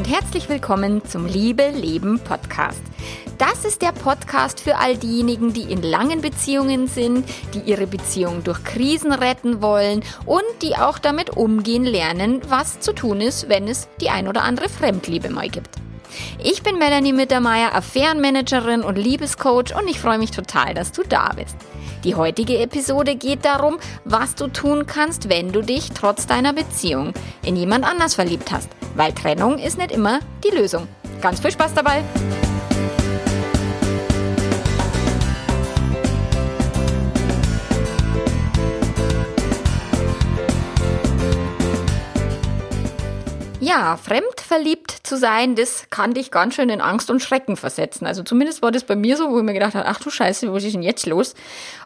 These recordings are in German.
und herzlich willkommen zum Liebe Leben Podcast. Das ist der Podcast für all diejenigen, die in langen Beziehungen sind, die ihre Beziehung durch Krisen retten wollen und die auch damit umgehen lernen, was zu tun ist, wenn es die ein oder andere Fremdliebe mal gibt. Ich bin Melanie Mittermeier, Affärenmanagerin und Liebescoach und ich freue mich total, dass du da bist. Die heutige Episode geht darum, was du tun kannst, wenn du dich trotz deiner Beziehung in jemand anders verliebt hast, weil Trennung ist nicht immer die Lösung. Ganz viel Spaß dabei! Ja, fremdverliebt zu sein, das kann dich ganz schön in Angst und Schrecken versetzen. Also zumindest war das bei mir so, wo ich mir gedacht habe, ach du Scheiße, was ist denn jetzt los?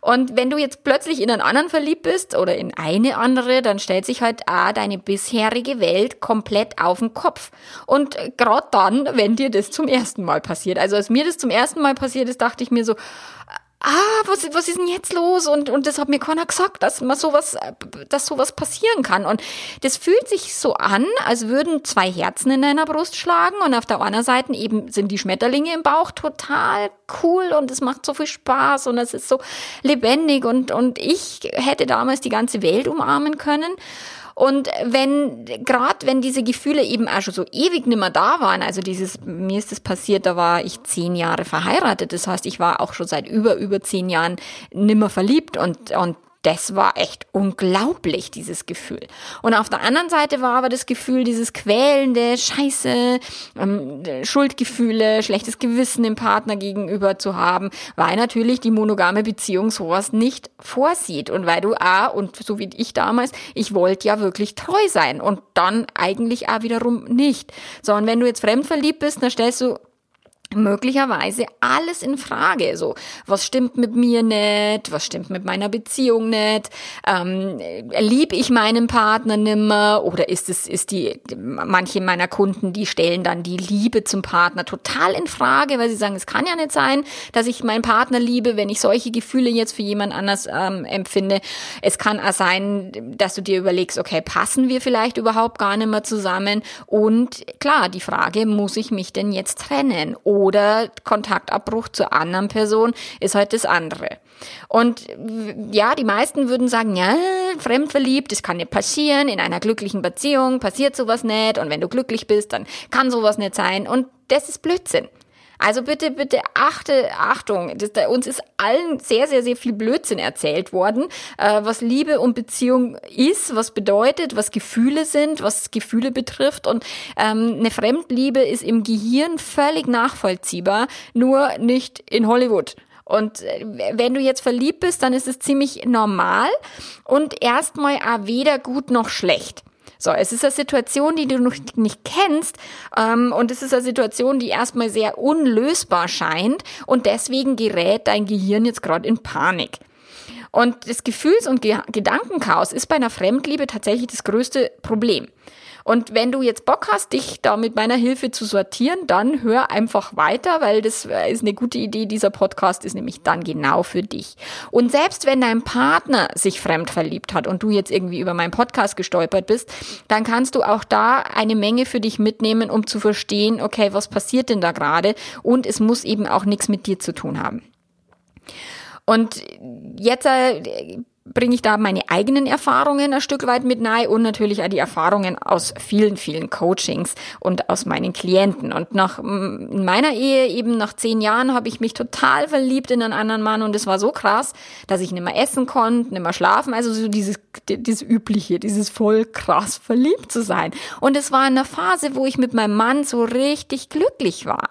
Und wenn du jetzt plötzlich in einen anderen verliebt bist oder in eine andere, dann stellt sich halt auch deine bisherige Welt komplett auf den Kopf. Und gerade dann, wenn dir das zum ersten Mal passiert. Also als mir das zum ersten Mal passiert ist, dachte ich mir so, ah, was, was ist denn jetzt los? Und, und das hat mir keiner gesagt, dass man sowas, dass sowas passieren kann. Und das fühlt sich so an, als würden zwei Herzen in deiner Brust schlagen und auf der anderen Seite eben sind die Schmetterlinge im Bauch total cool und es macht so viel Spaß und es ist so lebendig und, und ich hätte damals die ganze Welt umarmen können. Und wenn, gerade wenn diese Gefühle eben auch schon so ewig nimmer da waren, also dieses, mir ist das passiert, da war ich zehn Jahre verheiratet, das heißt, ich war auch schon seit über, über zehn Jahren nimmer verliebt und, und das war echt unglaublich, dieses Gefühl. Und auf der anderen Seite war aber das Gefühl, dieses quälende Scheiße, ähm, Schuldgefühle, schlechtes Gewissen dem Partner gegenüber zu haben, weil natürlich die monogame Beziehung sowas nicht vorsieht. Und weil du A, und so wie ich damals, ich wollte ja wirklich treu sein und dann eigentlich auch wiederum nicht. So, und wenn du jetzt fremdverliebt bist, dann stellst du möglicherweise alles in Frage. So, was stimmt mit mir nicht? Was stimmt mit meiner Beziehung nicht? Ähm, lieb ich meinen Partner nimmer? Oder ist es, ist die, manche meiner Kunden, die stellen dann die Liebe zum Partner total in Frage, weil sie sagen, es kann ja nicht sein, dass ich meinen Partner liebe, wenn ich solche Gefühle jetzt für jemand anders ähm, empfinde. Es kann auch sein, dass du dir überlegst, okay, passen wir vielleicht überhaupt gar nicht mehr zusammen? Und klar, die Frage, muss ich mich denn jetzt trennen? oder Kontaktabbruch zur anderen Person ist halt das andere. Und ja, die meisten würden sagen, ja, fremdverliebt, das kann nicht passieren, in einer glücklichen Beziehung passiert sowas nicht und wenn du glücklich bist, dann kann sowas nicht sein und das ist Blödsinn. Also bitte, bitte achte, Achtung, das, da, uns ist allen sehr, sehr, sehr viel Blödsinn erzählt worden, äh, was Liebe und Beziehung ist, was bedeutet, was Gefühle sind, was Gefühle betrifft. Und ähm, eine Fremdliebe ist im Gehirn völlig nachvollziehbar, nur nicht in Hollywood. Und äh, wenn du jetzt verliebt bist, dann ist es ziemlich normal und erstmal weder gut noch schlecht. So, es ist eine Situation, die du noch nicht kennst ähm, und es ist eine Situation, die erstmal sehr unlösbar scheint und deswegen gerät dein Gehirn jetzt gerade in Panik. Und das Gefühls- und Gedankenchaos ist bei einer Fremdliebe tatsächlich das größte Problem. Und wenn du jetzt Bock hast, dich da mit meiner Hilfe zu sortieren, dann hör einfach weiter, weil das ist eine gute Idee. Dieser Podcast ist nämlich dann genau für dich. Und selbst wenn dein Partner sich fremd verliebt hat und du jetzt irgendwie über meinen Podcast gestolpert bist, dann kannst du auch da eine Menge für dich mitnehmen, um zu verstehen, okay, was passiert denn da gerade? Und es muss eben auch nichts mit dir zu tun haben. Und jetzt äh, bringe ich da meine eigenen Erfahrungen ein Stück weit mit nahe und natürlich auch die Erfahrungen aus vielen, vielen Coachings und aus meinen Klienten. Und nach in meiner Ehe, eben nach zehn Jahren, habe ich mich total verliebt in einen anderen Mann und es war so krass, dass ich nicht mehr essen konnte, nicht mehr schlafen, also so dieses, dieses übliche, dieses voll krass verliebt zu sein. Und es war in einer Phase, wo ich mit meinem Mann so richtig glücklich war.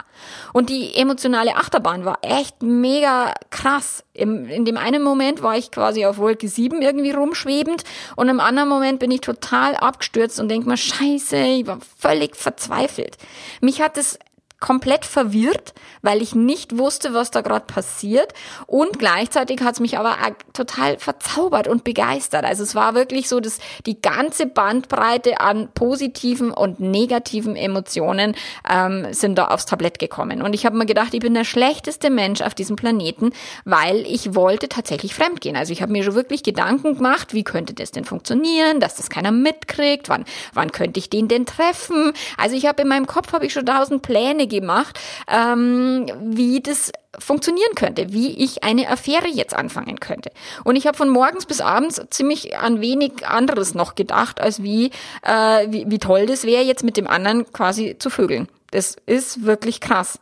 Und die emotionale Achterbahn war echt mega krass. Im, in dem einen Moment war ich quasi auf Wolke 7 irgendwie rumschwebend und im anderen Moment bin ich total abgestürzt und denk mir, scheiße, ich war völlig verzweifelt. Mich hat es komplett verwirrt, weil ich nicht wusste, was da gerade passiert. Und gleichzeitig hat es mich aber total verzaubert und begeistert. Also es war wirklich so, dass die ganze Bandbreite an positiven und negativen Emotionen ähm, sind da aufs Tablett gekommen. Und ich habe mir gedacht, ich bin der schlechteste Mensch auf diesem Planeten, weil ich wollte tatsächlich fremdgehen. Also ich habe mir schon wirklich Gedanken gemacht, wie könnte das denn funktionieren, dass das keiner mitkriegt, wann, wann könnte ich den denn treffen. Also ich habe in meinem Kopf habe ich schon tausend Pläne gemacht, ähm, wie das funktionieren könnte, wie ich eine Affäre jetzt anfangen könnte. Und ich habe von morgens bis abends ziemlich an wenig anderes noch gedacht, als wie, äh, wie, wie toll das wäre, jetzt mit dem anderen quasi zu vögeln. Das ist wirklich krass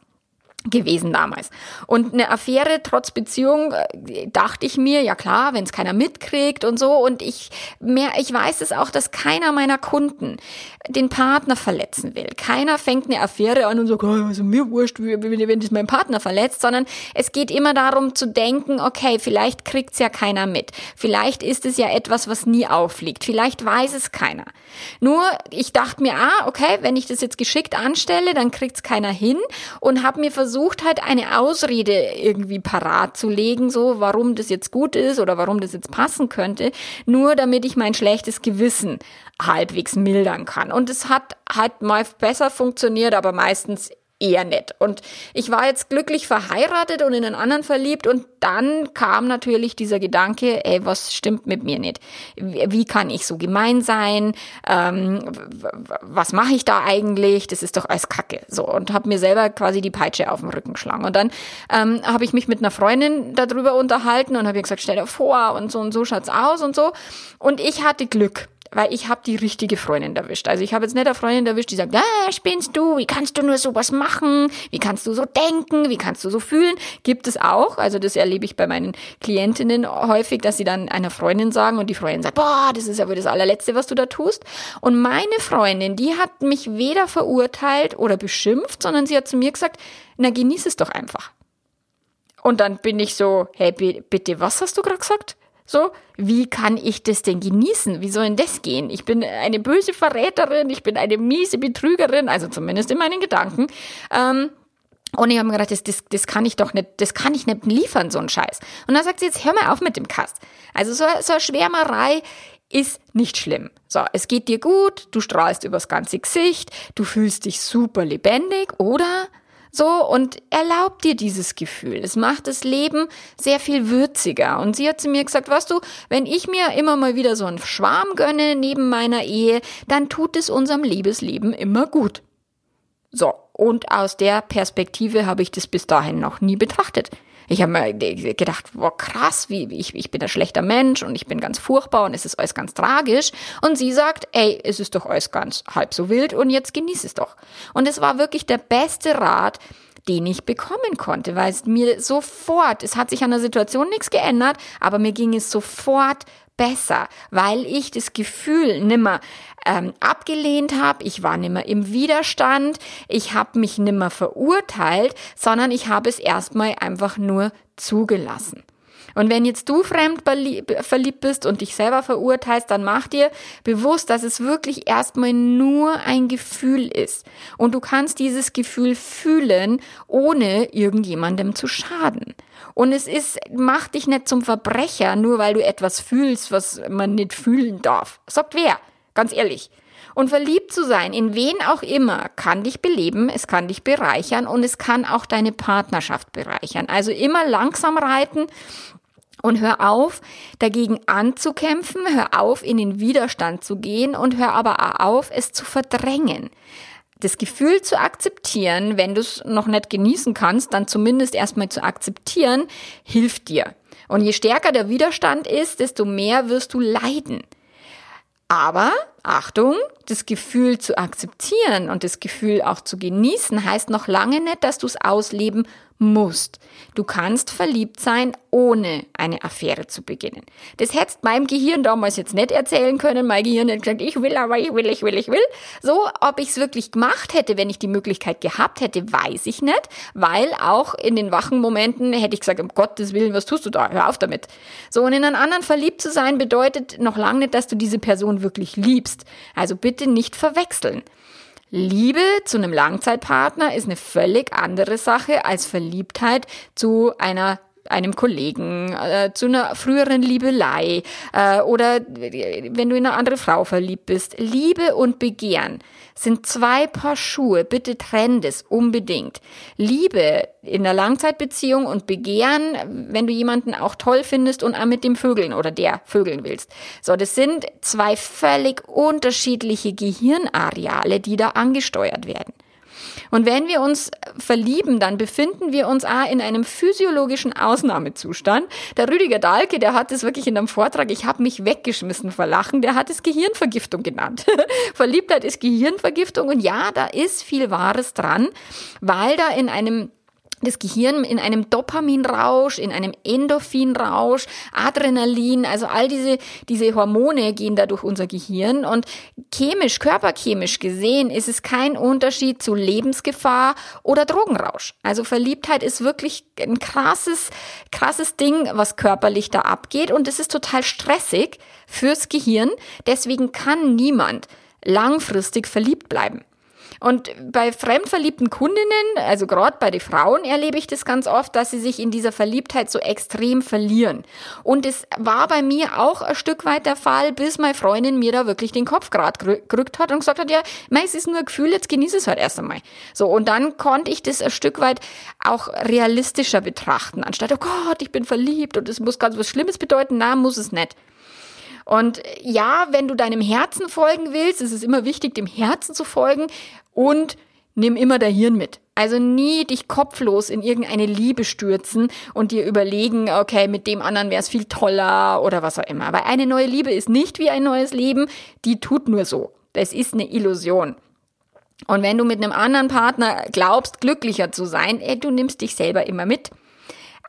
gewesen damals. Und eine Affäre trotz Beziehung äh, dachte ich mir, ja klar, wenn es keiner mitkriegt und so. Und ich mehr, ich weiß es auch, dass keiner meiner Kunden den Partner verletzen will. Keiner fängt eine Affäre an und sagt, oh, also mir wurscht, wenn das mein Partner verletzt, sondern es geht immer darum zu denken, okay, vielleicht kriegt's ja keiner mit. Vielleicht ist es ja etwas, was nie auffliegt. Vielleicht weiß es keiner. Nur, ich dachte mir, ah, okay, wenn ich das jetzt geschickt anstelle, dann kriegt's keiner hin und habe mir versucht, versucht halt eine Ausrede irgendwie parat zu legen, so warum das jetzt gut ist oder warum das jetzt passen könnte, nur damit ich mein schlechtes Gewissen halbwegs mildern kann. Und es hat halt mal besser funktioniert, aber meistens eher nett. Und ich war jetzt glücklich verheiratet und in einen anderen verliebt und dann kam natürlich dieser Gedanke, ey, was stimmt mit mir nicht? Wie kann ich so gemein sein? Ähm, was mache ich da eigentlich? Das ist doch alles Kacke. So und habe mir selber quasi die Peitsche auf den Rücken geschlagen. Und dann ähm, habe ich mich mit einer Freundin darüber unterhalten und habe ihr gesagt, stell dir vor und so und so schaut's aus und so. Und ich hatte Glück weil ich habe die richtige Freundin erwischt. Also ich habe jetzt nicht eine Freundin erwischt, die sagt, ah, spinnst du, wie kannst du nur sowas machen, wie kannst du so denken, wie kannst du so fühlen. Gibt es auch, also das erlebe ich bei meinen Klientinnen häufig, dass sie dann einer Freundin sagen und die Freundin sagt, boah, das ist aber das allerletzte, was du da tust. Und meine Freundin, die hat mich weder verurteilt oder beschimpft, sondern sie hat zu mir gesagt, na genieß es doch einfach. Und dann bin ich so, hey, bitte, was hast du gerade gesagt? So, wie kann ich das denn genießen? Wie soll denn das gehen? Ich bin eine böse Verräterin, ich bin eine miese Betrügerin, also zumindest in meinen Gedanken. Ähm, und ich habe mir gedacht, das, das, das kann ich doch nicht, das kann ich nicht liefern, so ein Scheiß. Und dann sagt sie, jetzt hör mal auf mit dem Kast. Also so, so eine Schwärmerei ist nicht schlimm. So, es geht dir gut, du strahlst übers ganze Gesicht, du fühlst dich super lebendig, oder? So, und erlaubt dir dieses Gefühl. Es macht das Leben sehr viel würziger. Und sie hat zu mir gesagt, weißt du, wenn ich mir immer mal wieder so einen Schwarm gönne neben meiner Ehe, dann tut es unserem Liebesleben immer gut. So, und aus der Perspektive habe ich das bis dahin noch nie betrachtet. Ich habe mir gedacht, boah, krass, wie, ich, ich bin ein schlechter Mensch und ich bin ganz furchtbar und es ist alles ganz tragisch. Und sie sagt, ey, es ist doch alles ganz halb so wild und jetzt genieß es doch. Und es war wirklich der beste Rat, den ich bekommen konnte, weil es mir sofort, es hat sich an der Situation nichts geändert, aber mir ging es sofort besser, weil ich das Gefühl nimmer ähm, abgelehnt habe, ich war nimmer im Widerstand, ich habe mich nimmer verurteilt, sondern ich habe es erstmal einfach nur zugelassen. Und wenn jetzt du fremd verliebt bist und dich selber verurteilst, dann mach dir bewusst, dass es wirklich erstmal nur ein Gefühl ist. Und du kannst dieses Gefühl fühlen, ohne irgendjemandem zu schaden. Und es ist, mach dich nicht zum Verbrecher, nur weil du etwas fühlst, was man nicht fühlen darf. Sagt wer? Ganz ehrlich. Und verliebt zu sein, in wen auch immer, kann dich beleben, es kann dich bereichern und es kann auch deine Partnerschaft bereichern. Also immer langsam reiten und hör auf, dagegen anzukämpfen, hör auf, in den Widerstand zu gehen und hör aber auch auf, es zu verdrängen. Das Gefühl zu akzeptieren, wenn du es noch nicht genießen kannst, dann zumindest erstmal zu akzeptieren, hilft dir. Und je stärker der Widerstand ist, desto mehr wirst du leiden. Aber Achtung, das Gefühl zu akzeptieren und das Gefühl auch zu genießen heißt noch lange nicht, dass du es ausleben musst. Du kannst verliebt sein, ohne eine Affäre zu beginnen. Das hättest meinem Gehirn damals jetzt nicht erzählen können. Mein Gehirn hat gesagt, ich will, aber ich will, ich will, ich will. So, ob ich es wirklich gemacht hätte, wenn ich die Möglichkeit gehabt hätte, weiß ich nicht, weil auch in den wachen Momenten hätte ich gesagt, um Gottes Willen, was tust du da? Hör auf damit. So, und in einen anderen verliebt zu sein bedeutet noch lange nicht, dass du diese Person wirklich liebst. Also bitte nicht verwechseln. Liebe zu einem Langzeitpartner ist eine völlig andere Sache als Verliebtheit zu einer einem Kollegen, äh, zu einer früheren Liebelei äh, oder wenn du in eine andere Frau verliebt bist. Liebe und Begehren sind zwei Paar Schuhe. Bitte trenn das unbedingt. Liebe in der Langzeitbeziehung und Begehren, wenn du jemanden auch toll findest und mit dem Vögeln oder der Vögeln willst. So, das sind zwei völlig unterschiedliche Gehirnareale, die da angesteuert werden. Und wenn wir uns verlieben, dann befinden wir uns auch in einem physiologischen Ausnahmezustand. Der Rüdiger Dahlke, der hat es wirklich in einem Vortrag, ich habe mich weggeschmissen vor Lachen, der hat es Gehirnvergiftung genannt. Verliebtheit ist Gehirnvergiftung und ja, da ist viel Wahres dran, weil da in einem das Gehirn in einem Dopaminrausch, in einem Endorphinrausch, Adrenalin, also all diese, diese Hormone gehen da durch unser Gehirn und chemisch, körperchemisch gesehen ist es kein Unterschied zu Lebensgefahr oder Drogenrausch. Also Verliebtheit ist wirklich ein krasses, krasses Ding, was körperlich da abgeht und es ist total stressig fürs Gehirn. Deswegen kann niemand langfristig verliebt bleiben. Und bei fremdverliebten Kundinnen, also gerade bei den Frauen, erlebe ich das ganz oft, dass sie sich in dieser Verliebtheit so extrem verlieren. Und es war bei mir auch ein Stück weit der Fall, bis meine Freundin mir da wirklich den Kopf gerade gerückt hat und gesagt hat, ja, es ist nur ein Gefühl, jetzt genieße es halt erst einmal. So, und dann konnte ich das ein Stück weit auch realistischer betrachten, anstatt, oh Gott, ich bin verliebt und es muss ganz was Schlimmes bedeuten. Na, muss es nicht. Und ja, wenn du deinem Herzen folgen willst, ist es immer wichtig, dem Herzen zu folgen und nimm immer dein Hirn mit. Also nie dich kopflos in irgendeine Liebe stürzen und dir überlegen, okay, mit dem anderen wäre es viel toller oder was auch immer. Weil eine neue Liebe ist nicht wie ein neues Leben, die tut nur so. Das ist eine Illusion. Und wenn du mit einem anderen Partner glaubst, glücklicher zu sein, ey, du nimmst dich selber immer mit.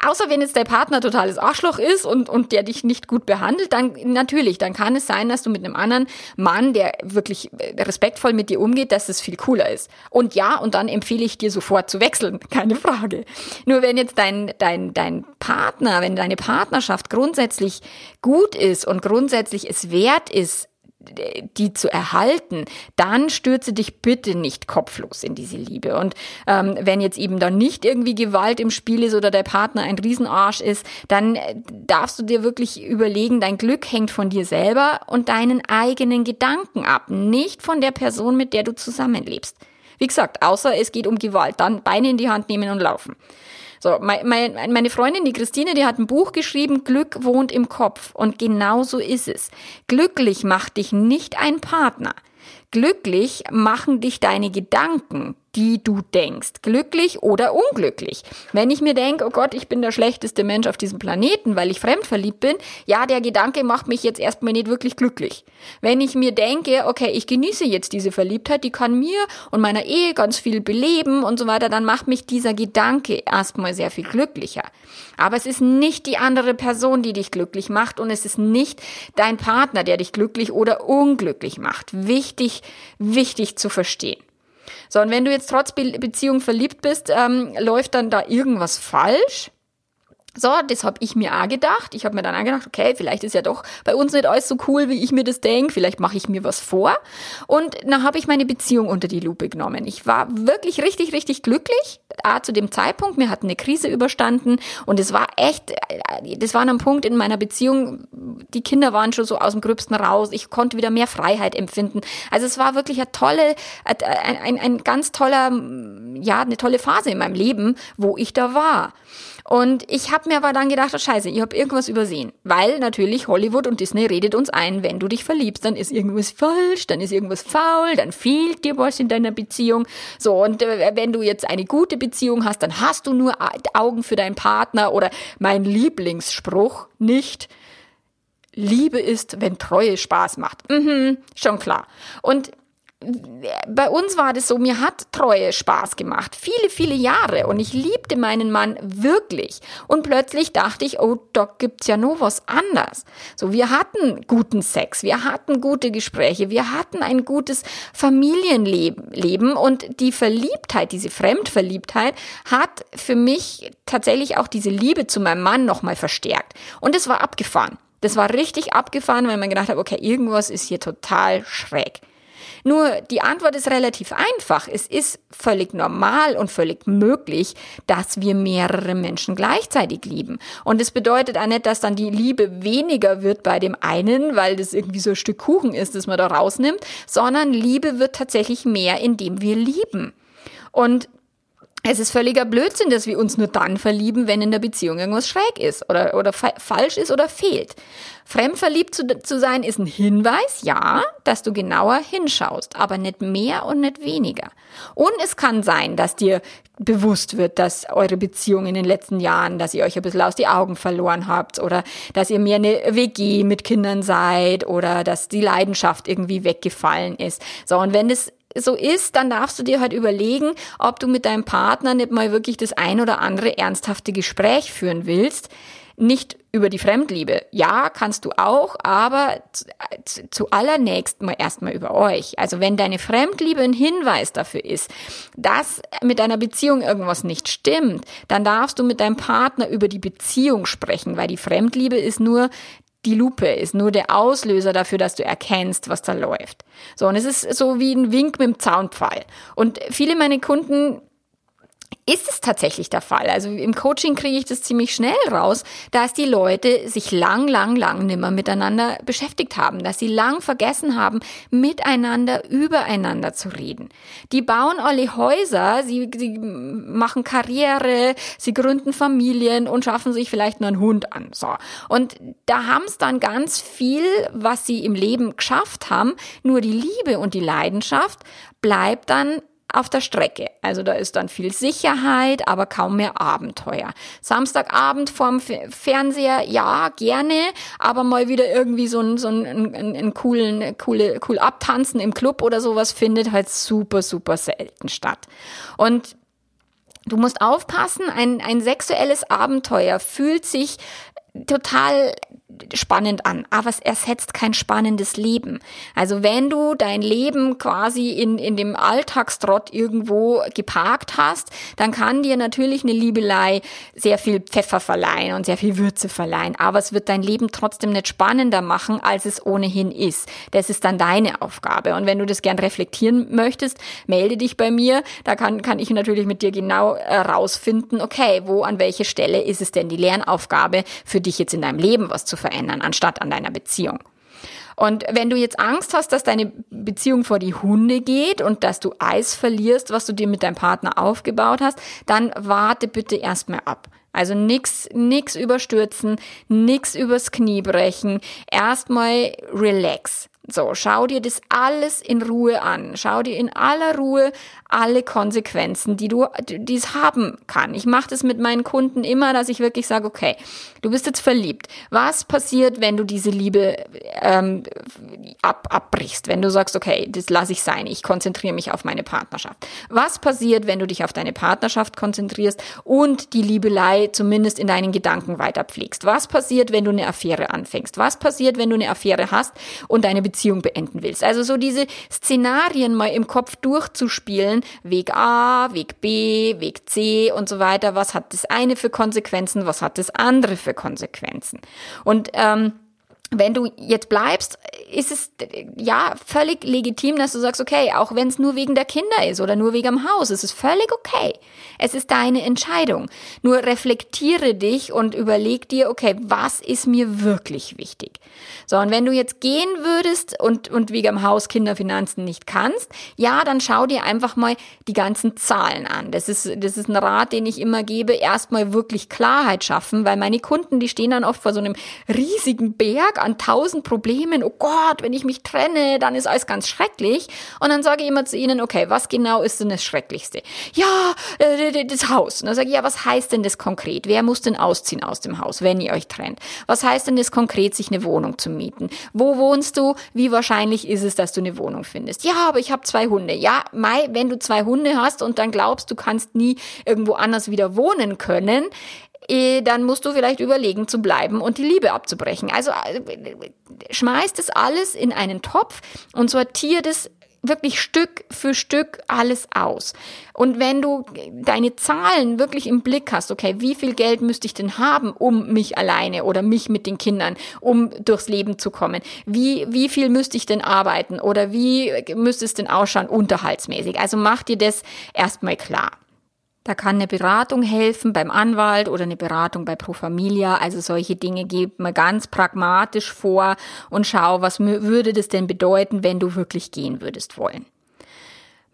Außer wenn jetzt der Partner totales Arschloch ist und, und der dich nicht gut behandelt, dann natürlich, dann kann es sein, dass du mit einem anderen Mann, der wirklich äh, respektvoll mit dir umgeht, dass es viel cooler ist. Und ja, und dann empfehle ich dir sofort zu wechseln, keine Frage. Nur wenn jetzt dein, dein, dein Partner, wenn deine Partnerschaft grundsätzlich gut ist und grundsätzlich es wert ist, die zu erhalten, dann stürze dich bitte nicht kopflos in diese Liebe. Und ähm, wenn jetzt eben dann nicht irgendwie Gewalt im Spiel ist oder der Partner ein Riesenarsch ist, dann äh, darfst du dir wirklich überlegen, dein Glück hängt von dir selber und deinen eigenen Gedanken ab, nicht von der Person, mit der du zusammenlebst. Wie gesagt, außer es geht um Gewalt, dann Beine in die Hand nehmen und laufen. So, meine Freundin, die Christine, die hat ein Buch geschrieben, Glück wohnt im Kopf. Und genau so ist es. Glücklich macht dich nicht ein Partner. Glücklich machen dich deine Gedanken, die du denkst. Glücklich oder unglücklich. Wenn ich mir denke, oh Gott, ich bin der schlechteste Mensch auf diesem Planeten, weil ich fremdverliebt bin, ja, der Gedanke macht mich jetzt erstmal nicht wirklich glücklich. Wenn ich mir denke, okay, ich genieße jetzt diese Verliebtheit, die kann mir und meiner Ehe ganz viel beleben und so weiter, dann macht mich dieser Gedanke erstmal sehr viel glücklicher. Aber es ist nicht die andere Person, die dich glücklich macht und es ist nicht dein Partner, der dich glücklich oder unglücklich macht. Wichtig, wichtig zu verstehen. So, und wenn du jetzt trotz Be Beziehung verliebt bist, ähm, läuft dann da irgendwas falsch? So, das habe ich mir auch gedacht. Ich habe mir dann auch gedacht, okay, vielleicht ist ja doch bei uns nicht alles so cool, wie ich mir das denke. Vielleicht mache ich mir was vor. Und dann habe ich meine Beziehung unter die Lupe genommen. Ich war wirklich richtig, richtig glücklich. A, zu dem Zeitpunkt, wir hatten eine Krise überstanden und es war echt, äh, das war ein Punkt in meiner Beziehung, die Kinder waren schon so aus dem Gröbsten raus. Ich konnte wieder mehr Freiheit empfinden. Also es war wirklich eine tolle, ein, ein, ein ganz toller, ja, eine tolle Phase in meinem Leben, wo ich da war. Und ich habe mir aber dann gedacht, oh scheiße, ich habe irgendwas übersehen. Weil natürlich Hollywood und Disney redet uns ein, wenn du dich verliebst, dann ist irgendwas falsch, dann ist irgendwas faul, dann fehlt dir was in deiner Beziehung. So, und äh, wenn du jetzt eine gute Beziehung hast, dann hast du nur Augen für deinen Partner oder mein Lieblingsspruch nicht. Liebe ist, wenn Treue Spaß macht. Mhm, schon klar. Und bei uns war das so, mir hat Treue Spaß gemacht. Viele, viele Jahre. Und ich liebte meinen Mann wirklich. Und plötzlich dachte ich, oh, da gibt's ja nur was anders. So, wir hatten guten Sex, wir hatten gute Gespräche, wir hatten ein gutes Familienleben und die Verliebtheit, diese Fremdverliebtheit hat für mich tatsächlich auch diese Liebe zu meinem Mann nochmal verstärkt. Und es war abgefahren. Das war richtig abgefahren, weil man gedacht hat, okay, irgendwas ist hier total schräg. Nur die Antwort ist relativ einfach. Es ist völlig normal und völlig möglich, dass wir mehrere Menschen gleichzeitig lieben. Und es bedeutet auch nicht, dass dann die Liebe weniger wird bei dem einen, weil das irgendwie so ein Stück Kuchen ist, das man da rausnimmt, sondern Liebe wird tatsächlich mehr, indem wir lieben. Und es ist völliger Blödsinn, dass wir uns nur dann verlieben, wenn in der Beziehung irgendwas schräg ist oder, oder fa falsch ist oder fehlt. Fremdverliebt zu, zu sein ist ein Hinweis, ja, dass du genauer hinschaust, aber nicht mehr und nicht weniger. Und es kann sein, dass dir bewusst wird, dass eure Beziehung in den letzten Jahren, dass ihr euch ein bisschen aus die Augen verloren habt oder dass ihr mehr eine WG mit Kindern seid oder dass die Leidenschaft irgendwie weggefallen ist. So, und wenn das so ist, dann darfst du dir halt überlegen, ob du mit deinem Partner nicht mal wirklich das ein oder andere ernsthafte Gespräch führen willst. Nicht über die Fremdliebe. Ja, kannst du auch, aber zu, zu allernächst mal erstmal über euch. Also wenn deine Fremdliebe ein Hinweis dafür ist, dass mit deiner Beziehung irgendwas nicht stimmt, dann darfst du mit deinem Partner über die Beziehung sprechen, weil die Fremdliebe ist nur die Lupe ist nur der Auslöser dafür, dass du erkennst, was da läuft. So, und es ist so wie ein Wink mit dem Zaunpfahl. Und viele meiner Kunden ist es tatsächlich der Fall. Also im Coaching kriege ich das ziemlich schnell raus, dass die Leute sich lang, lang, lang nimmer miteinander beschäftigt haben, dass sie lang vergessen haben, miteinander, übereinander zu reden. Die bauen alle Häuser, sie, sie machen Karriere, sie gründen Familien und schaffen sich vielleicht nur einen Hund an. So. Und da haben es dann ganz viel, was sie im Leben geschafft haben, nur die Liebe und die Leidenschaft bleibt dann auf der Strecke. Also da ist dann viel Sicherheit, aber kaum mehr Abenteuer. Samstagabend vorm Fernseher, ja, gerne, aber mal wieder irgendwie so ein, so ein, ein, coolen, coole, cool abtanzen im Club oder sowas findet halt super, super selten statt. Und Du musst aufpassen, ein, ein sexuelles Abenteuer fühlt sich total spannend an, aber es ersetzt kein spannendes Leben. Also wenn du dein Leben quasi in, in dem Alltagstrott irgendwo geparkt hast, dann kann dir natürlich eine Liebelei sehr viel Pfeffer verleihen und sehr viel Würze verleihen, aber es wird dein Leben trotzdem nicht spannender machen, als es ohnehin ist. Das ist dann deine Aufgabe. Und wenn du das gern reflektieren möchtest, melde dich bei mir. Da kann, kann ich natürlich mit dir genau äh, rausfinden, okay, wo an welche Stelle ist es denn die Lernaufgabe für dich jetzt in deinem Leben was zu verändern, anstatt an deiner Beziehung. Und wenn du jetzt Angst hast, dass deine Beziehung vor die Hunde geht und dass du Eis verlierst, was du dir mit deinem Partner aufgebaut hast, dann warte bitte erstmal ab. Also nix, nix überstürzen, nix übers Knie brechen, erstmal relax. So, schau dir das alles in Ruhe an. Schau dir in aller Ruhe alle Konsequenzen, die du, die es haben kann. Ich mache das mit meinen Kunden immer, dass ich wirklich sage, okay, du bist jetzt verliebt. Was passiert, wenn du diese Liebe ähm, ab, abbrichst? Wenn du sagst, okay, das lasse ich sein, ich konzentriere mich auf meine Partnerschaft. Was passiert, wenn du dich auf deine Partnerschaft konzentrierst und die Liebelei zumindest in deinen Gedanken weiterpflegst? Was passiert, wenn du eine Affäre anfängst? Was passiert, wenn du eine Affäre hast und deine Beziehung beenden willst. Also so diese Szenarien mal im Kopf durchzuspielen, Weg A, Weg B, Weg C und so weiter. Was hat das eine für Konsequenzen? Was hat das andere für Konsequenzen? Und ähm, wenn du jetzt bleibst, ist es ja völlig legitim, dass du sagst, okay, auch wenn es nur wegen der Kinder ist oder nur wegen dem Haus, es ist völlig okay. Es ist deine Entscheidung. Nur reflektiere dich und überleg dir, okay, was ist mir wirklich wichtig? So, und wenn du jetzt gehen würdest und, und wegen dem Haus Kinderfinanzen nicht kannst, ja, dann schau dir einfach mal die ganzen Zahlen an. Das ist, das ist ein Rat, den ich immer gebe. Erstmal wirklich Klarheit schaffen, weil meine Kunden, die stehen dann oft vor so einem riesigen Berg an tausend Problemen. Oh Gott, wenn ich mich trenne, dann ist alles ganz schrecklich. Und dann sage ich immer zu ihnen, okay, was genau ist denn das Schrecklichste? Ja, äh, das Haus. Und dann sage ich, ja, was heißt denn das konkret? Wer muss denn ausziehen aus dem Haus, wenn ihr euch trennt? Was heißt denn das konkret, sich eine Wohnung zu mieten? Wo wohnst du? Wie wahrscheinlich ist es, dass du eine Wohnung findest? Ja, aber ich habe zwei Hunde. Ja, Mai, wenn du zwei Hunde hast und dann glaubst, du kannst nie irgendwo anders wieder wohnen können, dann musst du vielleicht überlegen zu bleiben und die Liebe abzubrechen. Also äh, schmeiß das alles in einen Topf und sortier das wirklich Stück für Stück alles aus. Und wenn du deine Zahlen wirklich im Blick hast, okay, wie viel Geld müsste ich denn haben, um mich alleine oder mich mit den Kindern, um durchs Leben zu kommen? Wie, wie viel müsste ich denn arbeiten oder wie müsste es denn ausschauen unterhaltsmäßig? Also mach dir das erstmal klar. Da kann eine Beratung helfen beim Anwalt oder eine Beratung bei Pro Familia. Also solche Dinge geht man ganz pragmatisch vor und schau, was würde das denn bedeuten, wenn du wirklich gehen würdest wollen.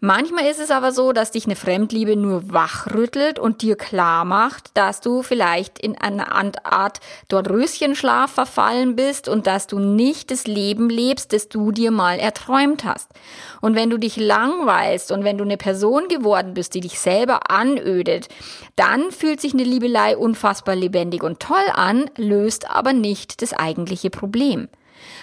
Manchmal ist es aber so, dass dich eine Fremdliebe nur wachrüttelt und dir klar macht, dass du vielleicht in eine Art Dornröschenschlaf verfallen bist und dass du nicht das Leben lebst, das du dir mal erträumt hast. Und wenn du dich langweilst und wenn du eine Person geworden bist, die dich selber anödet, dann fühlt sich eine Liebelei unfassbar lebendig und toll an, löst aber nicht das eigentliche Problem.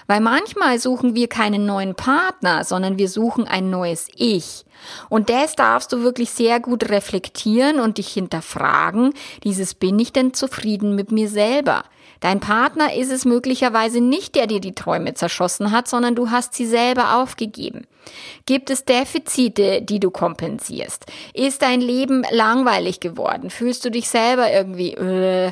Weil manchmal suchen wir keinen neuen Partner, sondern wir suchen ein neues Ich. Und das darfst du wirklich sehr gut reflektieren und dich hinterfragen, dieses bin ich denn zufrieden mit mir selber? Dein Partner ist es möglicherweise nicht, der dir die Träume zerschossen hat, sondern du hast sie selber aufgegeben. Gibt es Defizite, die du kompensierst? Ist dein Leben langweilig geworden? Fühlst du dich selber irgendwie, äh,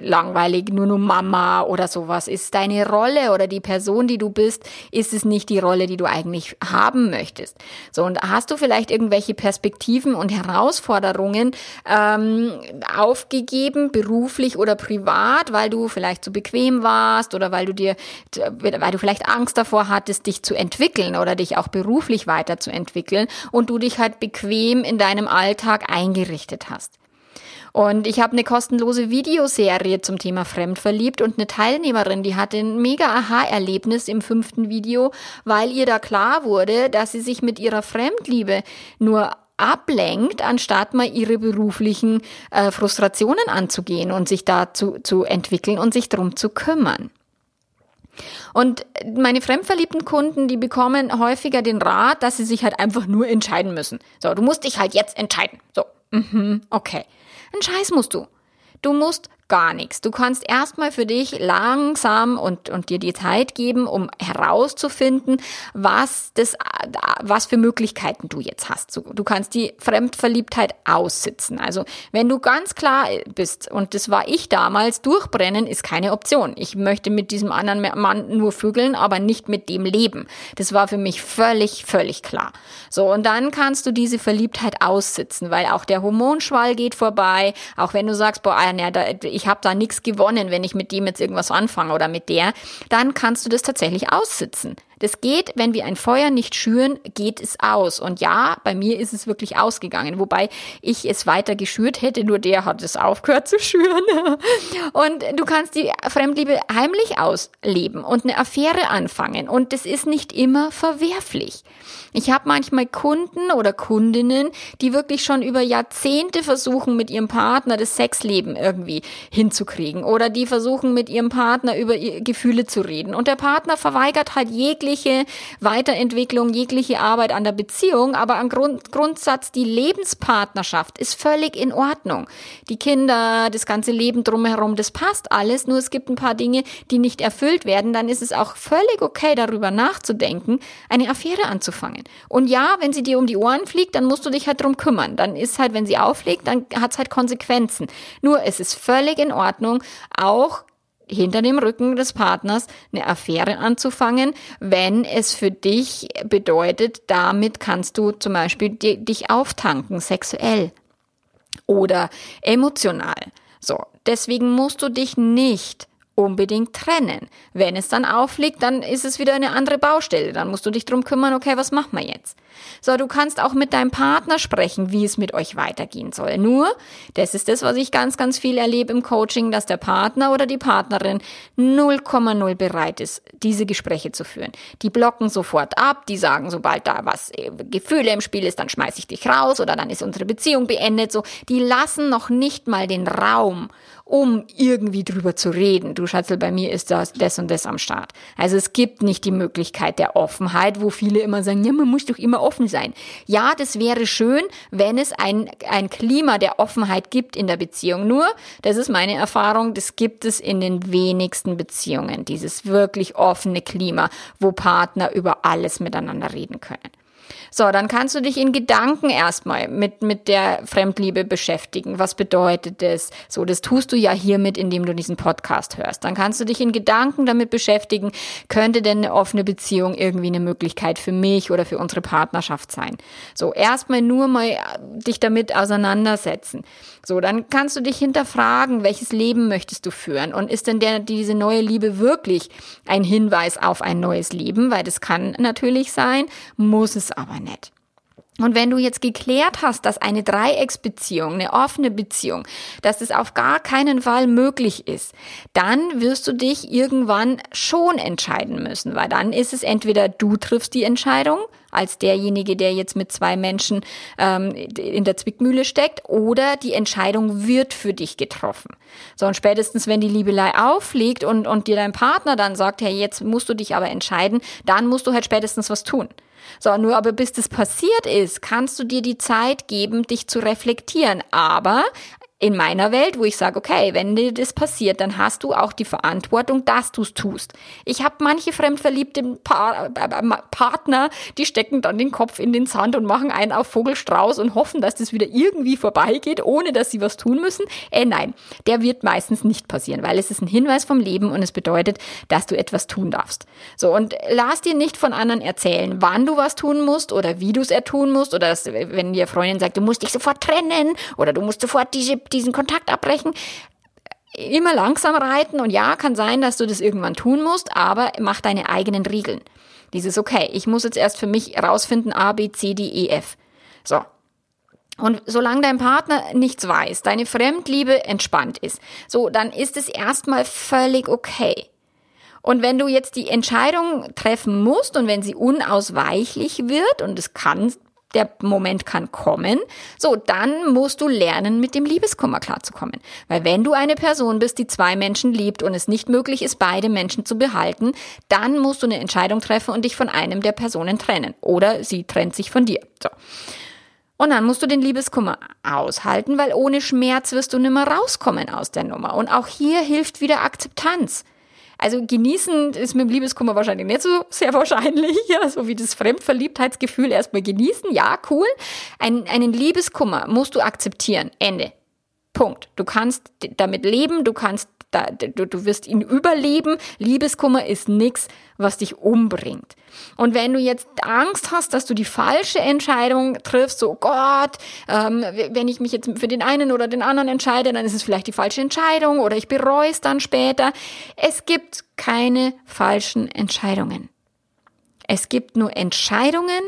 langweilig, nur nur Mama oder sowas. Ist deine Rolle oder die Person, die du bist, ist es nicht die Rolle, die du eigentlich haben möchtest. So, und hast du vielleicht irgendwelche Perspektiven und Herausforderungen ähm, aufgegeben, beruflich oder privat, weil du vielleicht zu bequem warst oder weil du dir, weil du vielleicht Angst davor hattest, dich zu entwickeln oder dich auch beruflich weiterzuentwickeln und du dich halt bequem in deinem Alltag eingerichtet hast. Und ich habe eine kostenlose Videoserie zum Thema Fremdverliebt und eine Teilnehmerin, die hatte ein mega Aha-Erlebnis im fünften Video, weil ihr da klar wurde, dass sie sich mit ihrer Fremdliebe nur ablenkt, anstatt mal ihre beruflichen äh, Frustrationen anzugehen und sich dazu zu entwickeln und sich drum zu kümmern. Und meine fremdverliebten Kunden, die bekommen häufiger den Rat, dass sie sich halt einfach nur entscheiden müssen. So, du musst dich halt jetzt entscheiden. So, mhm, okay. Ein Scheiß musst du. Du musst gar nichts. Du kannst erstmal für dich langsam und, und dir die Zeit geben, um herauszufinden, was das, was für Möglichkeiten du jetzt hast. Du kannst die Fremdverliebtheit aussitzen. Also, wenn du ganz klar bist, und das war ich damals, durchbrennen ist keine Option. Ich möchte mit diesem anderen Mann nur vögeln, aber nicht mit dem leben. Das war für mich völlig, völlig klar. So, und dann kannst du diese Verliebtheit aussitzen, weil auch der Hormonschwall geht vorbei. Auch wenn du sagst, boah, ja, da, ich habe da nichts gewonnen, wenn ich mit dem jetzt irgendwas anfange oder mit der, dann kannst du das tatsächlich aussitzen. Das geht, wenn wir ein Feuer nicht schüren, geht es aus. Und ja, bei mir ist es wirklich ausgegangen, wobei ich es weiter geschürt hätte, nur der hat es aufgehört zu schüren. Und du kannst die Fremdliebe heimlich ausleben und eine Affäre anfangen. Und das ist nicht immer verwerflich. Ich habe manchmal Kunden oder Kundinnen, die wirklich schon über Jahrzehnte versuchen, mit ihrem Partner das Sexleben irgendwie hinzukriegen. Oder die versuchen, mit ihrem Partner über Gefühle zu reden. Und der Partner verweigert halt jegliche jegliche Weiterentwicklung, jegliche Arbeit an der Beziehung, aber am Grund, Grundsatz, die Lebenspartnerschaft ist völlig in Ordnung. Die Kinder, das ganze Leben drumherum, das passt alles, nur es gibt ein paar Dinge, die nicht erfüllt werden, dann ist es auch völlig okay, darüber nachzudenken, eine Affäre anzufangen. Und ja, wenn sie dir um die Ohren fliegt, dann musst du dich halt drum kümmern. Dann ist halt, wenn sie auflegt, dann hat es halt Konsequenzen. Nur es ist völlig in Ordnung, auch hinter dem Rücken des Partners eine Affäre anzufangen, wenn es für dich bedeutet, damit kannst du zum Beispiel dich auftanken, sexuell oder emotional. So, deswegen musst du dich nicht unbedingt trennen. Wenn es dann aufliegt, dann ist es wieder eine andere Baustelle. Dann musst du dich drum kümmern, okay, was machen wir jetzt? So, du kannst auch mit deinem Partner sprechen, wie es mit euch weitergehen soll. Nur, das ist das, was ich ganz, ganz viel erlebe im Coaching, dass der Partner oder die Partnerin 0,0 bereit ist, diese Gespräche zu führen. Die blocken sofort ab, die sagen, sobald da was äh, Gefühle im Spiel ist, dann schmeiß ich dich raus oder dann ist unsere Beziehung beendet. So, die lassen noch nicht mal den Raum, um irgendwie drüber zu reden. Du Schatzel, bei mir ist das, das und das am Start. Also es gibt nicht die Möglichkeit der Offenheit, wo viele immer sagen, ja, man muss doch immer offen sein. Ja, das wäre schön, wenn es ein, ein Klima der Offenheit gibt in der Beziehung. Nur, das ist meine Erfahrung, das gibt es in den wenigsten Beziehungen. Dieses wirklich offene Klima, wo Partner über alles miteinander reden können. So, dann kannst du dich in Gedanken erstmal mit, mit der Fremdliebe beschäftigen. Was bedeutet das? So, das tust du ja hiermit, indem du diesen Podcast hörst. Dann kannst du dich in Gedanken damit beschäftigen, könnte denn eine offene Beziehung irgendwie eine Möglichkeit für mich oder für unsere Partnerschaft sein? So, erstmal nur mal äh, dich damit auseinandersetzen. So, dann kannst du dich hinterfragen, welches Leben möchtest du führen? Und ist denn der, diese neue Liebe wirklich ein Hinweis auf ein neues Leben? Weil das kann natürlich sein, muss es aber nicht. Und wenn du jetzt geklärt hast, dass eine Dreiecksbeziehung, eine offene Beziehung, dass es auf gar keinen Fall möglich ist, dann wirst du dich irgendwann schon entscheiden müssen, weil dann ist es entweder du triffst die Entscheidung als derjenige, der jetzt mit zwei Menschen ähm, in der Zwickmühle steckt, oder die Entscheidung wird für dich getroffen. So, und spätestens, wenn die Liebelei aufliegt und, und dir dein Partner dann sagt, hey, jetzt musst du dich aber entscheiden, dann musst du halt spätestens was tun. So, nur aber bis das passiert ist, kannst du dir die Zeit geben, dich zu reflektieren. Aber in meiner Welt, wo ich sage, okay, wenn dir das passiert, dann hast du auch die Verantwortung, dass du es tust. Ich habe manche fremdverliebte pa äh, äh, Partner, die stecken dann den Kopf in den Sand und machen einen auf Vogelstrauß und hoffen, dass das wieder irgendwie vorbeigeht, ohne dass sie was tun müssen. Äh, nein, der wird meistens nicht passieren, weil es ist ein Hinweis vom Leben und es bedeutet, dass du etwas tun darfst. So, und lass dir nicht von anderen erzählen, wann du was tun musst oder wie du es tun musst oder dass, wenn dir Freundin sagt, du musst dich sofort trennen oder du musst sofort diese diesen Kontakt abbrechen. Immer langsam reiten und ja, kann sein, dass du das irgendwann tun musst, aber mach deine eigenen Regeln. Dieses, okay, ich muss jetzt erst für mich rausfinden, A, B, C, D, E, F. So, und solange dein Partner nichts weiß, deine Fremdliebe entspannt ist, so, dann ist es erstmal völlig okay. Und wenn du jetzt die Entscheidung treffen musst und wenn sie unausweichlich wird, und es kann der Moment kann kommen. So, dann musst du lernen, mit dem Liebeskummer klarzukommen. Weil wenn du eine Person bist, die zwei Menschen liebt und es nicht möglich ist, beide Menschen zu behalten, dann musst du eine Entscheidung treffen und dich von einem der Personen trennen. Oder sie trennt sich von dir. So. Und dann musst du den Liebeskummer aushalten, weil ohne Schmerz wirst du nimmer rauskommen aus der Nummer. Und auch hier hilft wieder Akzeptanz. Also genießen ist mit dem Liebeskummer wahrscheinlich nicht so sehr wahrscheinlich, ja, so wie das Fremdverliebtheitsgefühl erstmal genießen, ja, cool. Ein, einen Liebeskummer musst du akzeptieren, Ende. Punkt. Du kannst damit leben, du kannst da, du, du wirst ihn überleben. Liebeskummer ist nichts, was dich umbringt. Und wenn du jetzt Angst hast, dass du die falsche Entscheidung triffst, so Gott, ähm, wenn ich mich jetzt für den einen oder den anderen entscheide, dann ist es vielleicht die falsche Entscheidung oder ich bereue es dann später. Es gibt keine falschen Entscheidungen. Es gibt nur Entscheidungen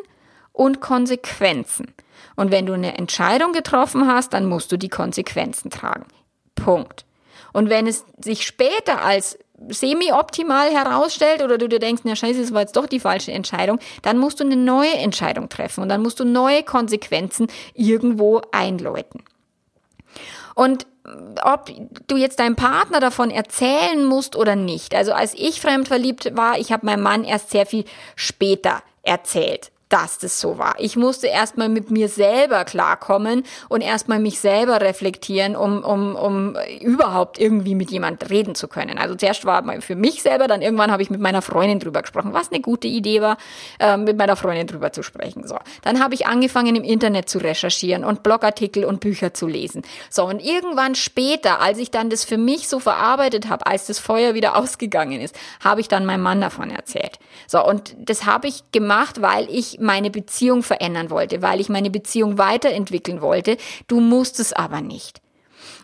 und Konsequenzen. Und wenn du eine Entscheidung getroffen hast, dann musst du die Konsequenzen tragen. Punkt. Und wenn es sich später als semi-optimal herausstellt oder du dir denkst, na scheiße, das war jetzt doch die falsche Entscheidung, dann musst du eine neue Entscheidung treffen und dann musst du neue Konsequenzen irgendwo einläuten. Und ob du jetzt deinem Partner davon erzählen musst oder nicht. Also als ich fremdverliebt war, ich habe meinem Mann erst sehr viel später erzählt dass das so war. Ich musste erstmal mit mir selber klarkommen und erstmal mich selber reflektieren, um, um, um überhaupt irgendwie mit jemand reden zu können. Also zuerst war mal für mich selber, dann irgendwann habe ich mit meiner Freundin drüber gesprochen, was eine gute Idee war, äh, mit meiner Freundin drüber zu sprechen. So, dann habe ich angefangen im Internet zu recherchieren und Blogartikel und Bücher zu lesen. So und irgendwann später, als ich dann das für mich so verarbeitet habe, als das Feuer wieder ausgegangen ist, habe ich dann meinem Mann davon erzählt. So und das habe ich gemacht, weil ich meine Beziehung verändern wollte, weil ich meine Beziehung weiterentwickeln wollte. Du musst es aber nicht.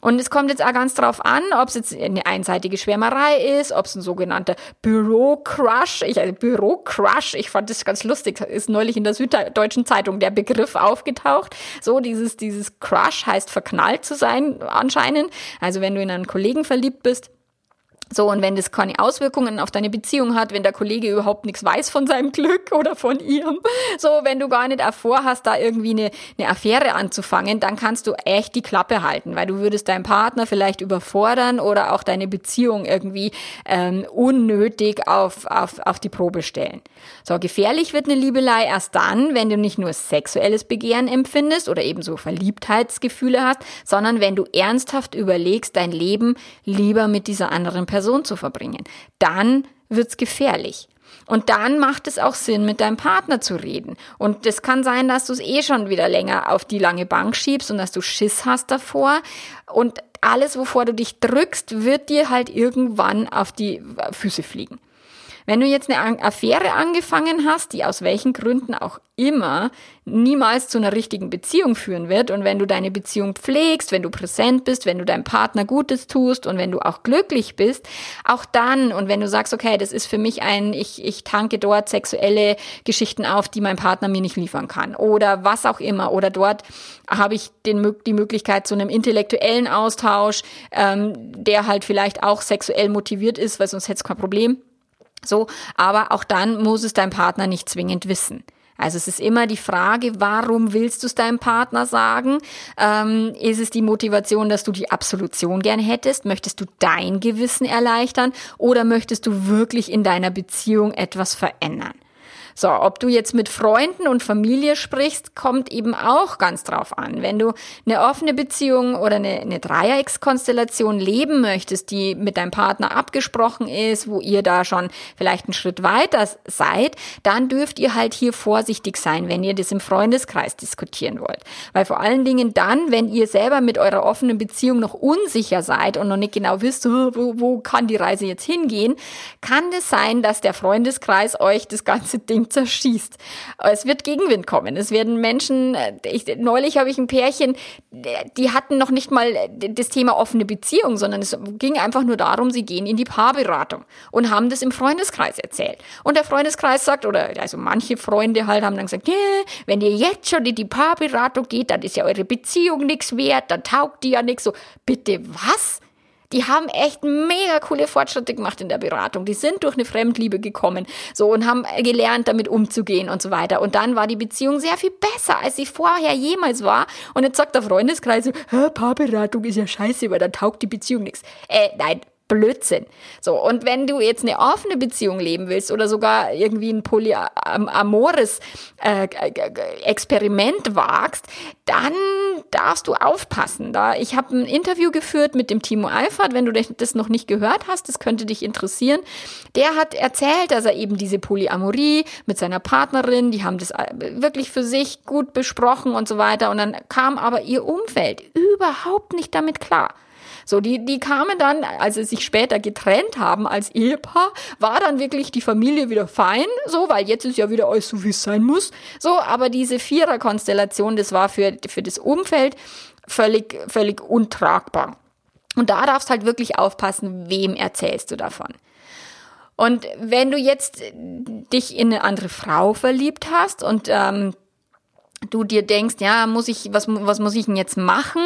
Und es kommt jetzt auch ganz drauf an, ob es jetzt eine einseitige Schwärmerei ist, ob es ein sogenannter Büro-Crush, ich, also Büro-Crush, ich fand das ganz lustig, ist neulich in der Süddeutschen Zeitung der Begriff aufgetaucht. So, dieses, dieses Crush heißt verknallt zu sein, anscheinend. Also wenn du in einen Kollegen verliebt bist, so, und wenn das keine Auswirkungen auf deine Beziehung hat, wenn der Kollege überhaupt nichts weiß von seinem Glück oder von ihrem, so, wenn du gar nicht vorhast, da irgendwie eine, eine Affäre anzufangen, dann kannst du echt die Klappe halten, weil du würdest deinen Partner vielleicht überfordern oder auch deine Beziehung irgendwie ähm, unnötig auf, auf, auf die Probe stellen. So, gefährlich wird eine Liebelei erst dann, wenn du nicht nur sexuelles Begehren empfindest oder eben so Verliebtheitsgefühle hast, sondern wenn du ernsthaft überlegst, dein Leben lieber mit dieser anderen Person zu verbringen. Dann wird's gefährlich. Und dann macht es auch Sinn, mit deinem Partner zu reden. Und es kann sein, dass du es eh schon wieder länger auf die lange Bank schiebst und dass du Schiss hast davor. Und alles, wovor du dich drückst, wird dir halt irgendwann auf die Füße fliegen. Wenn du jetzt eine Affäre angefangen hast, die aus welchen Gründen auch immer niemals zu einer richtigen Beziehung führen wird und wenn du deine Beziehung pflegst, wenn du präsent bist, wenn du deinem Partner Gutes tust und wenn du auch glücklich bist, auch dann und wenn du sagst, okay, das ist für mich ein, ich, ich tanke dort sexuelle Geschichten auf, die mein Partner mir nicht liefern kann oder was auch immer oder dort habe ich den, die Möglichkeit zu einem intellektuellen Austausch, ähm, der halt vielleicht auch sexuell motiviert ist, weil sonst hätte es kein Problem so, aber auch dann muss es dein Partner nicht zwingend wissen. Also es ist immer die Frage, warum willst du es deinem Partner sagen? Ähm, ist es die Motivation, dass du die Absolution gern hättest? Möchtest du dein Gewissen erleichtern? Oder möchtest du wirklich in deiner Beziehung etwas verändern? So, ob du jetzt mit Freunden und Familie sprichst, kommt eben auch ganz drauf an. Wenn du eine offene Beziehung oder eine, eine Dreieckskonstellation leben möchtest, die mit deinem Partner abgesprochen ist, wo ihr da schon vielleicht einen Schritt weiter seid, dann dürft ihr halt hier vorsichtig sein, wenn ihr das im Freundeskreis diskutieren wollt. Weil vor allen Dingen dann, wenn ihr selber mit eurer offenen Beziehung noch unsicher seid und noch nicht genau wisst, wo, wo kann die Reise jetzt hingehen, kann es sein, dass der Freundeskreis euch das ganze Ding zerschießt. Es wird Gegenwind kommen. Es werden Menschen, äh, ich, neulich habe ich ein Pärchen, die hatten noch nicht mal das Thema offene Beziehung, sondern es ging einfach nur darum, sie gehen in die Paarberatung und haben das im Freundeskreis erzählt. Und der Freundeskreis sagt, oder also manche Freunde halt haben dann gesagt, yeah, wenn ihr jetzt schon in die Paarberatung geht, dann ist ja eure Beziehung nichts wert, dann taugt die ja nichts. So, bitte was? Die haben echt mega coole Fortschritte gemacht in der Beratung. Die sind durch eine Fremdliebe gekommen, so und haben gelernt, damit umzugehen und so weiter. Und dann war die Beziehung sehr viel besser, als sie vorher jemals war. Und jetzt sagt der Freundeskreis, Paarberatung ist ja scheiße, weil dann taugt die Beziehung nichts. Äh, nein, Blödsinn. So, und wenn du jetzt eine offene Beziehung leben willst oder sogar irgendwie ein polyamores äh, Experiment wagst, dann darfst du aufpassen. Da ich habe ein Interview geführt mit dem Timo Eifert, wenn du das noch nicht gehört hast, das könnte dich interessieren. Der hat erzählt, dass er eben diese Polyamorie mit seiner Partnerin, die haben das äh, wirklich für sich gut besprochen und so weiter und dann kam aber ihr Umfeld überhaupt nicht damit klar. So, die, die kamen dann, als sie sich später getrennt haben als Ehepaar, war dann wirklich die Familie wieder fein, so, weil jetzt ist ja wieder alles so, wie es sein muss. So, aber diese Vierer-Konstellation, das war für, für das Umfeld völlig, völlig untragbar. Und da darfst halt wirklich aufpassen, wem erzählst du davon. Und wenn du jetzt dich in eine andere Frau verliebt hast und ähm, du dir denkst, ja, muss ich, was, was muss ich denn jetzt machen?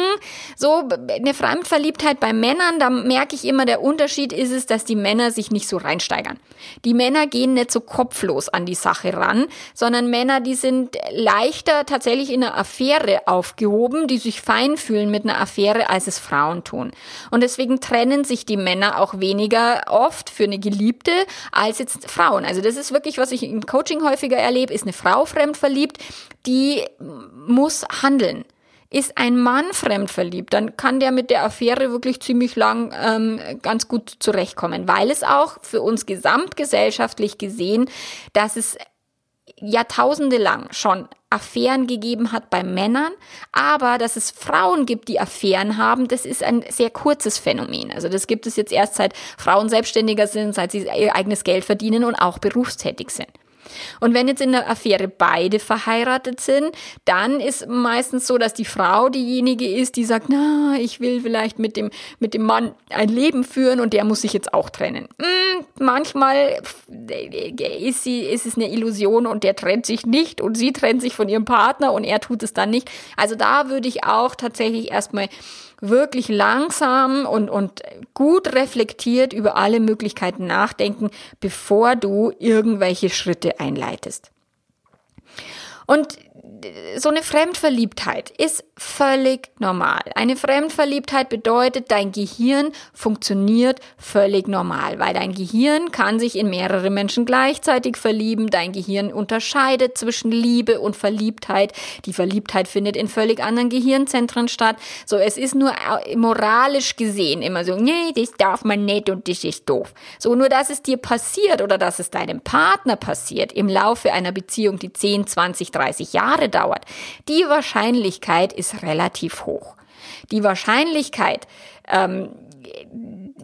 So, eine Fremdverliebtheit bei Männern, da merke ich immer, der Unterschied ist es, dass die Männer sich nicht so reinsteigern. Die Männer gehen nicht so kopflos an die Sache ran, sondern Männer, die sind leichter tatsächlich in einer Affäre aufgehoben, die sich fein fühlen mit einer Affäre, als es Frauen tun. Und deswegen trennen sich die Männer auch weniger oft für eine Geliebte als jetzt Frauen. Also das ist wirklich, was ich im Coaching häufiger erlebe, ist eine Frau fremdverliebt, die muss handeln. Ist ein Mann fremdverliebt, dann kann der mit der Affäre wirklich ziemlich lang ähm, ganz gut zurechtkommen, weil es auch für uns gesamtgesellschaftlich gesehen, dass es Jahrtausende lang schon Affären gegeben hat bei Männern, aber dass es Frauen gibt, die Affären haben, das ist ein sehr kurzes Phänomen. Also das gibt es jetzt erst seit Frauen selbstständiger sind, seit sie ihr eigenes Geld verdienen und auch berufstätig sind. Und wenn jetzt in der Affäre beide verheiratet sind, dann ist meistens so, dass die Frau diejenige ist, die sagt, na, ich will vielleicht mit dem, mit dem Mann ein Leben führen und der muss sich jetzt auch trennen. Hm, manchmal ist, sie, ist es eine Illusion und der trennt sich nicht und sie trennt sich von ihrem Partner und er tut es dann nicht. Also da würde ich auch tatsächlich erstmal wirklich langsam und, und gut reflektiert über alle Möglichkeiten nachdenken, bevor du irgendwelche Schritte einleitest. Und so eine Fremdverliebtheit ist völlig normal. Eine Fremdverliebtheit bedeutet, dein Gehirn funktioniert völlig normal, weil dein Gehirn kann sich in mehrere Menschen gleichzeitig verlieben. Dein Gehirn unterscheidet zwischen Liebe und Verliebtheit. Die Verliebtheit findet in völlig anderen Gehirnzentren statt. So, es ist nur moralisch gesehen immer so, nee, das darf man nicht und das ist doof. So, nur dass es dir passiert oder dass es deinem Partner passiert im Laufe einer Beziehung, die 10, 20, 30 Jahre dauert, die Wahrscheinlichkeit ist relativ hoch. Die Wahrscheinlichkeit, ähm,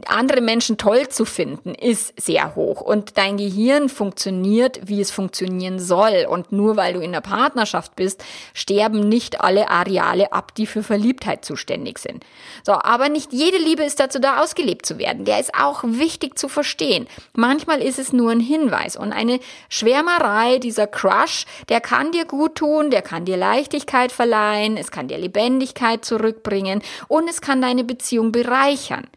andere Menschen toll zu finden, ist sehr hoch. Und dein Gehirn funktioniert, wie es funktionieren soll. Und nur weil du in der Partnerschaft bist, sterben nicht alle Areale ab, die für Verliebtheit zuständig sind. So, aber nicht jede Liebe ist dazu da, ausgelebt zu werden. Der ist auch wichtig zu verstehen. Manchmal ist es nur ein Hinweis. Und eine Schwärmerei, dieser Crush, der kann dir gut tun, der kann dir Leichtigkeit verleihen, es kann dir Lebendigkeit zurückbringen und es kann deine Beziehung bereichern.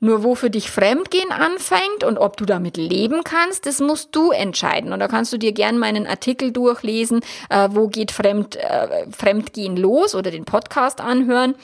Nur wo für dich Fremdgehen anfängt und ob du damit leben kannst, das musst du entscheiden. Und da kannst du dir gern meinen Artikel durchlesen, äh, wo geht Fremd, äh, Fremdgehen los oder den Podcast anhören.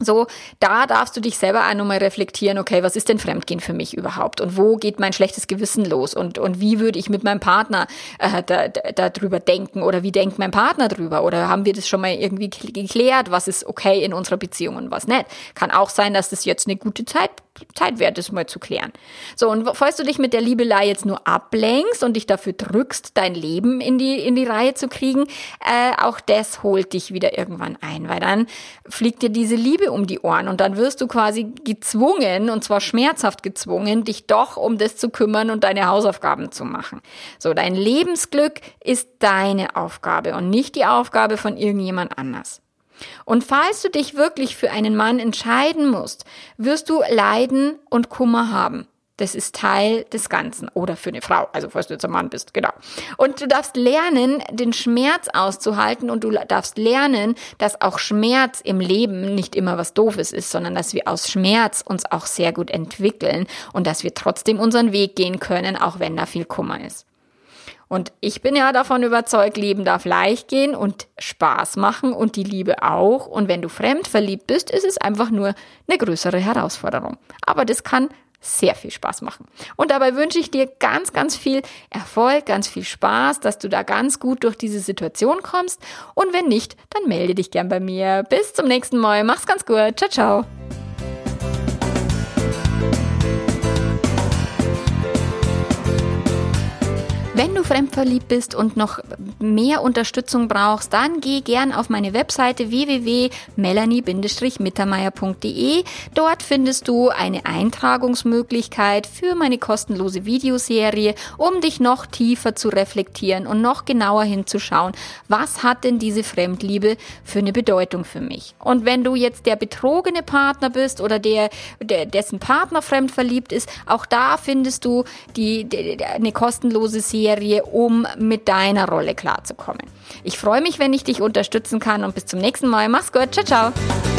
So, da darfst du dich selber auch nochmal reflektieren, okay, was ist denn Fremdgehen für mich überhaupt? Und wo geht mein schlechtes Gewissen los? Und, und wie würde ich mit meinem Partner äh, da, da, darüber denken? Oder wie denkt mein Partner drüber? Oder haben wir das schon mal irgendwie geklärt, was ist okay in unserer Beziehung und was nicht? Kann auch sein, dass das jetzt eine gute Zeit Zeit wert ist, mal zu klären. So, und falls du dich mit der Liebelei jetzt nur ablenkst und dich dafür drückst, dein Leben in die, in die Reihe zu kriegen, äh, auch das holt dich wieder irgendwann ein, weil dann fliegt dir diese Liebe um die Ohren und dann wirst du quasi gezwungen, und zwar schmerzhaft gezwungen, dich doch um das zu kümmern und deine Hausaufgaben zu machen. So, dein Lebensglück ist deine Aufgabe und nicht die Aufgabe von irgendjemand anders. Und falls du dich wirklich für einen Mann entscheiden musst, wirst du Leiden und Kummer haben. Das ist Teil des Ganzen. Oder für eine Frau, also falls du jetzt ein Mann bist, genau. Und du darfst lernen, den Schmerz auszuhalten und du darfst lernen, dass auch Schmerz im Leben nicht immer was Doofes ist, sondern dass wir aus Schmerz uns auch sehr gut entwickeln und dass wir trotzdem unseren Weg gehen können, auch wenn da viel Kummer ist. Und ich bin ja davon überzeugt, Leben darf leicht gehen und Spaß machen und die Liebe auch. Und wenn du fremd verliebt bist, ist es einfach nur eine größere Herausforderung. Aber das kann sehr viel Spaß machen. Und dabei wünsche ich dir ganz, ganz viel Erfolg, ganz viel Spaß, dass du da ganz gut durch diese Situation kommst. Und wenn nicht, dann melde dich gern bei mir. Bis zum nächsten Mal. Mach's ganz gut. Ciao, ciao. Wenn du fremdverliebt bist und noch mehr Unterstützung brauchst, dann geh gern auf meine Webseite www.melanie-mittermeier.de. Dort findest du eine Eintragungsmöglichkeit für meine kostenlose Videoserie, um dich noch tiefer zu reflektieren und noch genauer hinzuschauen, was hat denn diese Fremdliebe für eine Bedeutung für mich. Und wenn du jetzt der betrogene Partner bist oder der, der dessen Partner fremdverliebt ist, auch da findest du die, die eine kostenlose Serie Serie, um mit deiner Rolle klarzukommen. Ich freue mich, wenn ich dich unterstützen kann und bis zum nächsten Mal. Mach's gut. Ciao, ciao.